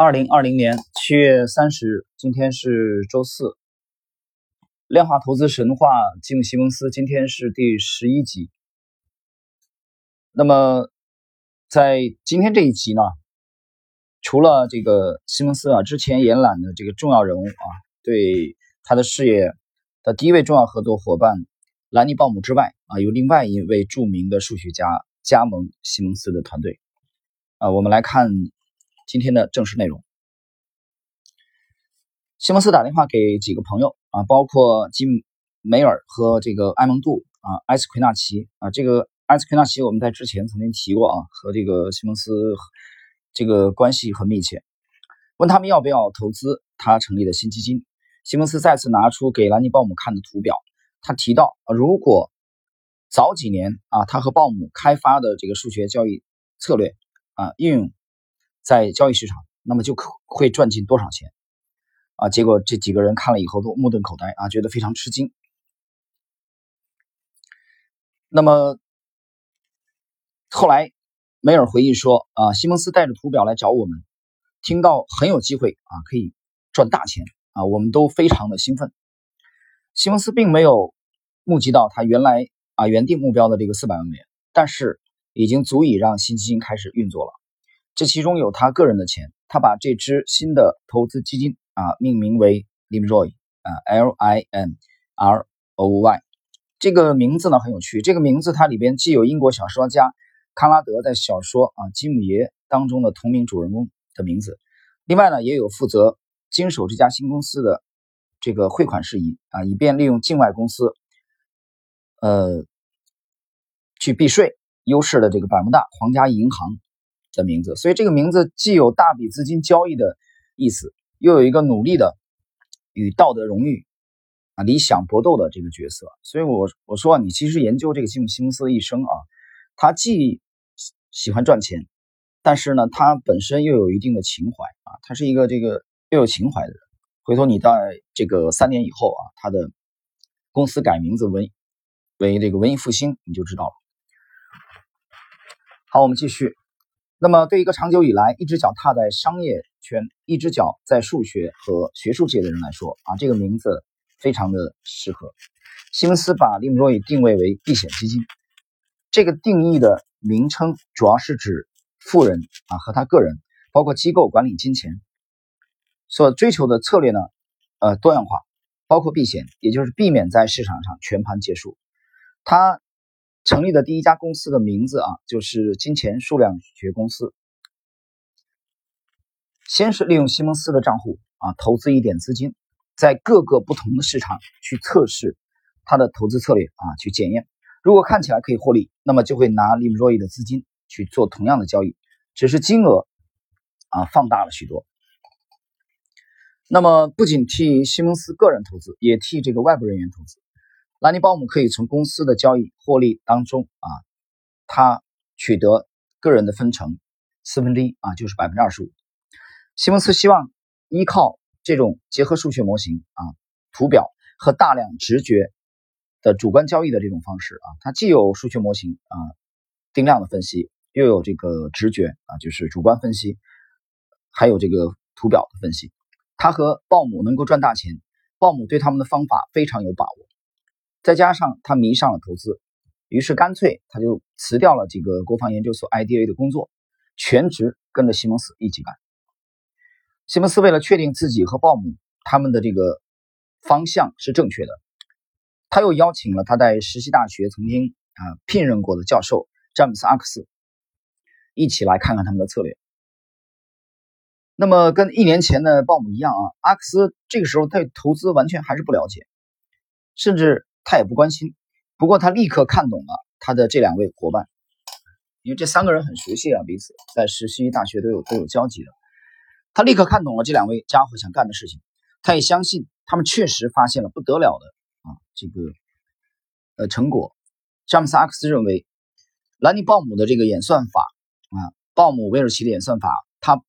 二零二零年七月三十日，今天是周四。量化投资神话吉姆·西蒙斯，今天是第十一集。那么，在今天这一集呢，除了这个西蒙斯啊之前延揽的这个重要人物啊，对他的事业的第一位重要合作伙伴兰尼·鲍姆之外啊，有另外一位著名的数学家加盟西蒙斯的团队啊，我们来看。今天的正式内容，西蒙斯打电话给几个朋友啊，包括吉梅尔和这个埃蒙杜啊，埃斯奎纳奇啊，这个埃斯奎纳奇我们在之前曾经提过啊，和这个西蒙斯这个关系很密切，问他们要不要投资他成立的新基金。西蒙斯再次拿出给兰尼鲍姆看的图表，他提到啊，如果早几年啊，他和鲍姆开发的这个数学交易策略啊应用。在交易市场，那么就可会赚进多少钱啊？结果这几个人看了以后都目瞪口呆啊，觉得非常吃惊。那么后来梅尔回忆说啊，西蒙斯带着图表来找我们，听到很有机会啊，可以赚大钱啊，我们都非常的兴奋。西蒙斯并没有募集到他原来啊原定目标的这个四百万美元，但是已经足以让新基金开始运作了。这其中有他个人的钱，他把这支新的投资基金啊命名为 Limroy 啊 L I M R O Y，这个名字呢很有趣。这个名字它里边既有英国小说家康拉德在小说啊《吉姆爷》当中的同名主人公的名字，另外呢也有负责经手这家新公司的这个汇款事宜啊，以便利用境外公司呃去避税优势的这个百慕大皇家银行。的名字，所以这个名字既有大笔资金交易的意思，又有一个努力的与道德荣誉啊理想搏斗的这个角色。所以，我我说啊你其实研究这个吉姆·西蒙斯的一生啊，他既喜欢赚钱，但是呢，他本身又有一定的情怀啊，他是一个这个又有情怀的人。回头你在这个三年以后啊，他的公司改名字文为这个文艺复兴，你就知道了。好，我们继续。那么，对一个长久以来一只脚踏在商业圈、一只脚在数学和学术界的人来说，啊，这个名字非常的适合。西蒙斯把利姆罗伊定位为避险基金，这个定义的名称主要是指富人啊和他个人，包括机构管理金钱所追求的策略呢，呃，多样化，包括避险，也就是避免在市场上全盘结束。他。成立的第一家公司的名字啊，就是金钱数量学公司。先是利用西蒙斯的账户啊，投资一点资金，在各个不同的市场去测试他的投资策略啊，去检验。如果看起来可以获利，那么就会拿利姆若伊的资金去做同样的交易，只是金额啊放大了许多。那么不仅替西蒙斯个人投资，也替这个外部人员投资。兰尼鲍姆可以从公司的交易获利当中啊，他取得个人的分成四分之一啊，就是百分之二十五。西蒙斯希望依靠这种结合数学模型啊、图表和大量直觉的主观交易的这种方式啊，它既有数学模型啊定量的分析，又有这个直觉啊，就是主观分析，还有这个图表的分析。他和鲍姆能够赚大钱，鲍姆对他们的方法非常有把握。再加上他迷上了投资，于是干脆他就辞掉了这个国防研究所 IDA 的工作，全职跟着西蒙斯一起干。西蒙斯为了确定自己和鲍姆他们的这个方向是正确的，他又邀请了他在实习大学曾经啊聘任过的教授詹姆斯阿克斯一起来看看他们的策略。那么跟一年前的鲍姆一样啊，阿克斯这个时候对投资完全还是不了解，甚至。他也不关心，不过他立刻看懂了他的这两位伙伴，因为这三个人很熟悉啊，彼此在石溪大学都有都有交集的。他立刻看懂了这两位家伙想干的事情，他也相信他们确实发现了不得了的啊这个呃成果。詹姆斯阿克斯认为，兰尼鲍姆的这个演算法啊，鲍姆威尔奇的演算法，它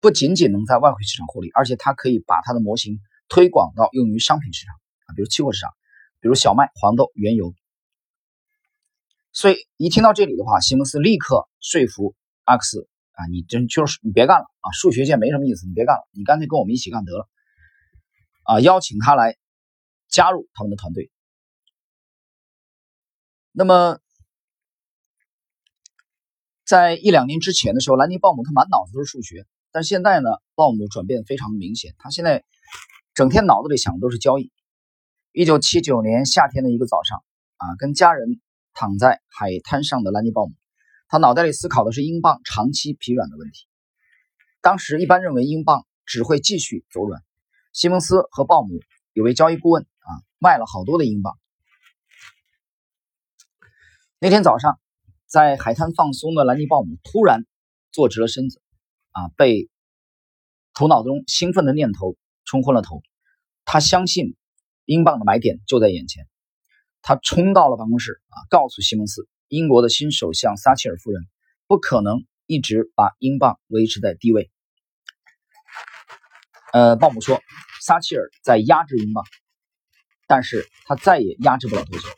不仅仅能在外汇市场获利，而且它可以把它的模型推广到用于商品市场啊，比如期货市场。比如小麦、黄豆、原油，所以一听到这里的话，西蒙斯立刻说服阿克斯啊，你真就是你别干了啊，数学界没什么意思，你别干了，你干脆跟我们一起干得了啊，邀请他来加入他们的团队。那么，在一两年之前的时候，兰尼鲍姆他满脑子都是数学，但是现在呢，鲍姆转变非常明显，他现在整天脑子里想的都是交易。一九七九年夏天的一个早上，啊，跟家人躺在海滩上的兰尼鲍姆，他脑袋里思考的是英镑长期疲软的问题。当时一般认为英镑只会继续走软。西蒙斯和鲍姆有位交易顾问啊，卖了好多的英镑。那天早上，在海滩放松的兰尼鲍姆突然坐直了身子，啊，被头脑中兴奋的念头冲昏了头。他相信。英镑的买点就在眼前，他冲到了办公室啊，告诉西蒙斯，英国的新首相撒切尔夫人不可能一直把英镑维持在低位。呃，鲍姆说，撒切尔在压制英镑，但是他再也压制不了多久。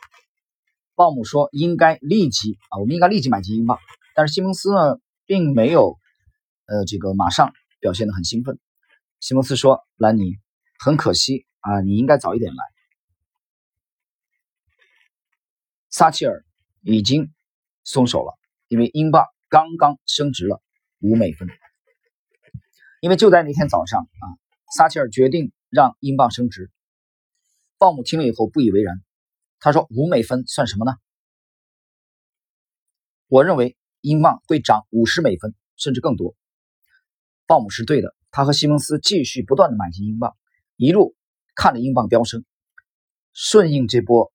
鲍姆说，应该立即啊，我们应该立即买进英镑。但是西蒙斯呢，并没有呃这个马上表现得很兴奋。西蒙斯说，兰尼，很可惜。啊，你应该早一点来。撒切尔已经松手了，因为英镑刚刚升值了五美分。因为就在那天早上啊，撒切尔决定让英镑升值。鲍姆听了以后不以为然，他说：“五美分算什么呢？我认为英镑会涨五十美分，甚至更多。”鲍姆是对的，他和西蒙斯继续不断的买进英镑，一路。看着英镑飙升，顺应这波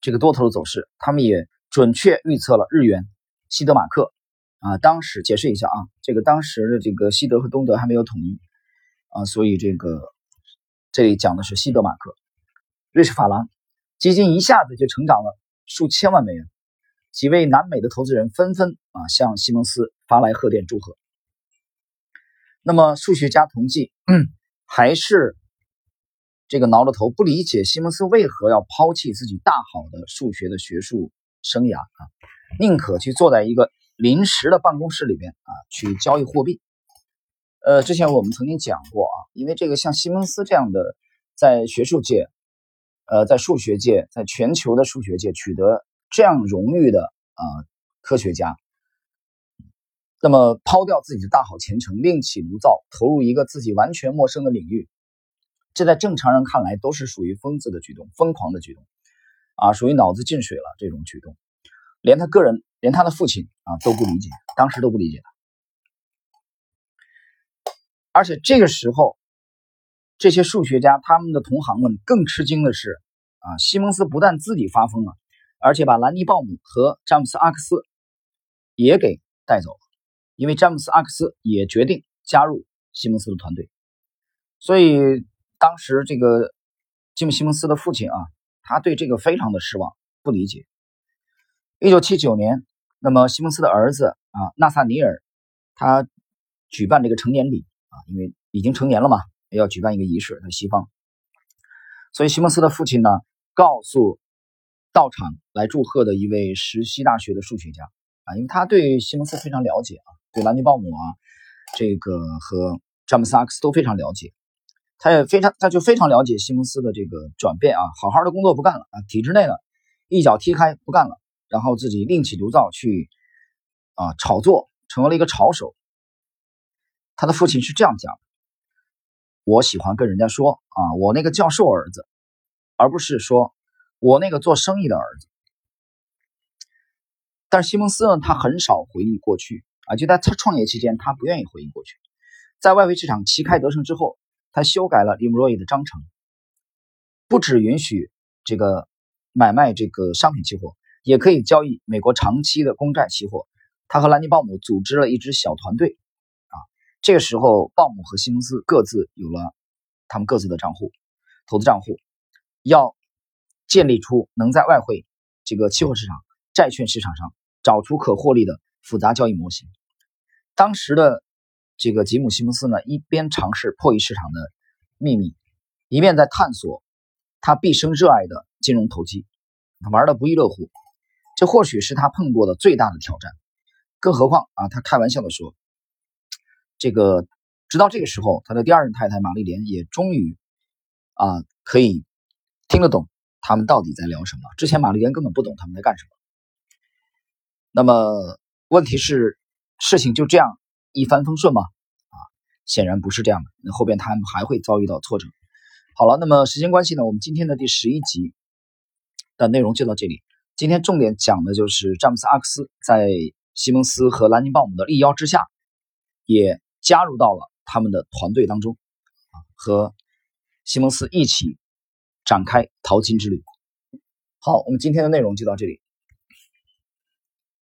这个多头的走势，他们也准确预测了日元西德马克啊。当时解释一下啊，这个当时的这个西德和东德还没有统一啊，所以这个这里讲的是西德马克。瑞士法郎基金一下子就成长了数千万美元，几位南美的投资人纷纷啊向西蒙斯发来贺电祝贺。那么数学家同计还是。这个挠着头，不理解西蒙斯为何要抛弃自己大好的数学的学术生涯啊，宁可去坐在一个临时的办公室里边啊，去交易货币。呃，之前我们曾经讲过啊，因为这个像西蒙斯这样的在学术界，呃，在数学界，在全球的数学界取得这样荣誉的啊科学家，那么抛掉自己的大好前程，另起炉灶，投入一个自己完全陌生的领域。这在正常人看来都是属于疯子的举动，疯狂的举动，啊，属于脑子进水了这种举动，连他个人，连他的父亲啊都不理解，当时都不理解他。而且这个时候，这些数学家他们的同行们更吃惊的是，啊，西蒙斯不但自己发疯了，而且把兰尼鲍姆和詹姆斯阿克斯也给带走了，因为詹姆斯阿克斯也决定加入西蒙斯的团队，所以。当时这个吉姆·西蒙斯的父亲啊，他对这个非常的失望，不理解。一九七九年，那么西蒙斯的儿子啊，纳萨尼尔，他举办这个成年礼啊，因为已经成年了嘛，要举办一个仪式在西方。所以西蒙斯的父亲呢，告诉到场来祝贺的一位石溪大学的数学家啊，因为他对西蒙斯非常了解啊，对兰尼鲍姆啊，这个和詹姆斯·阿克斯都非常了解。他也非常，他就非常了解西蒙斯的这个转变啊，好好的工作不干了啊，体制内的一脚踢开不干了，然后自己另起炉灶去啊炒作，成为了一个炒手。他的父亲是这样讲：我喜欢跟人家说啊，我那个教授儿子，而不是说我那个做生意的儿子。但是西蒙斯呢，他很少回忆过去啊，就在他创业期间，他不愿意回忆过去，在外围市场旗开得胜之后。他修改了利姆若伊的章程，不只允许这个买卖这个商品期货，也可以交易美国长期的公债期货。他和兰尼鲍姆组织了一支小团队，啊，这个时候鲍姆和西蒙斯各自有了他们各自的账户，投资账户，要建立出能在外汇、这个期货市场、债券市场上找出可获利的复杂交易模型。当时的。这个吉姆·西蒙斯呢，一边尝试破译市场的秘密，一边在探索他毕生热爱的金融投机，他玩的不亦乐乎。这或许是他碰过的最大的挑战。更何况啊，他开玩笑的说：“这个直到这个时候，他的第二任太太玛丽莲也终于啊可以听得懂他们到底在聊什么。之前玛丽莲根本不懂他们在干什么。那么问题是，事情就这样一帆风顺吗？显然不是这样的。那后边他们还会遭遇到挫折。好了，那么时间关系呢，我们今天的第十一集的内容就到这里。今天重点讲的就是詹姆斯·阿克斯在西蒙斯和兰尼鲍姆的力邀之下，也加入到了他们的团队当中，和西蒙斯一起展开淘金之旅。好，我们今天的内容就到这里。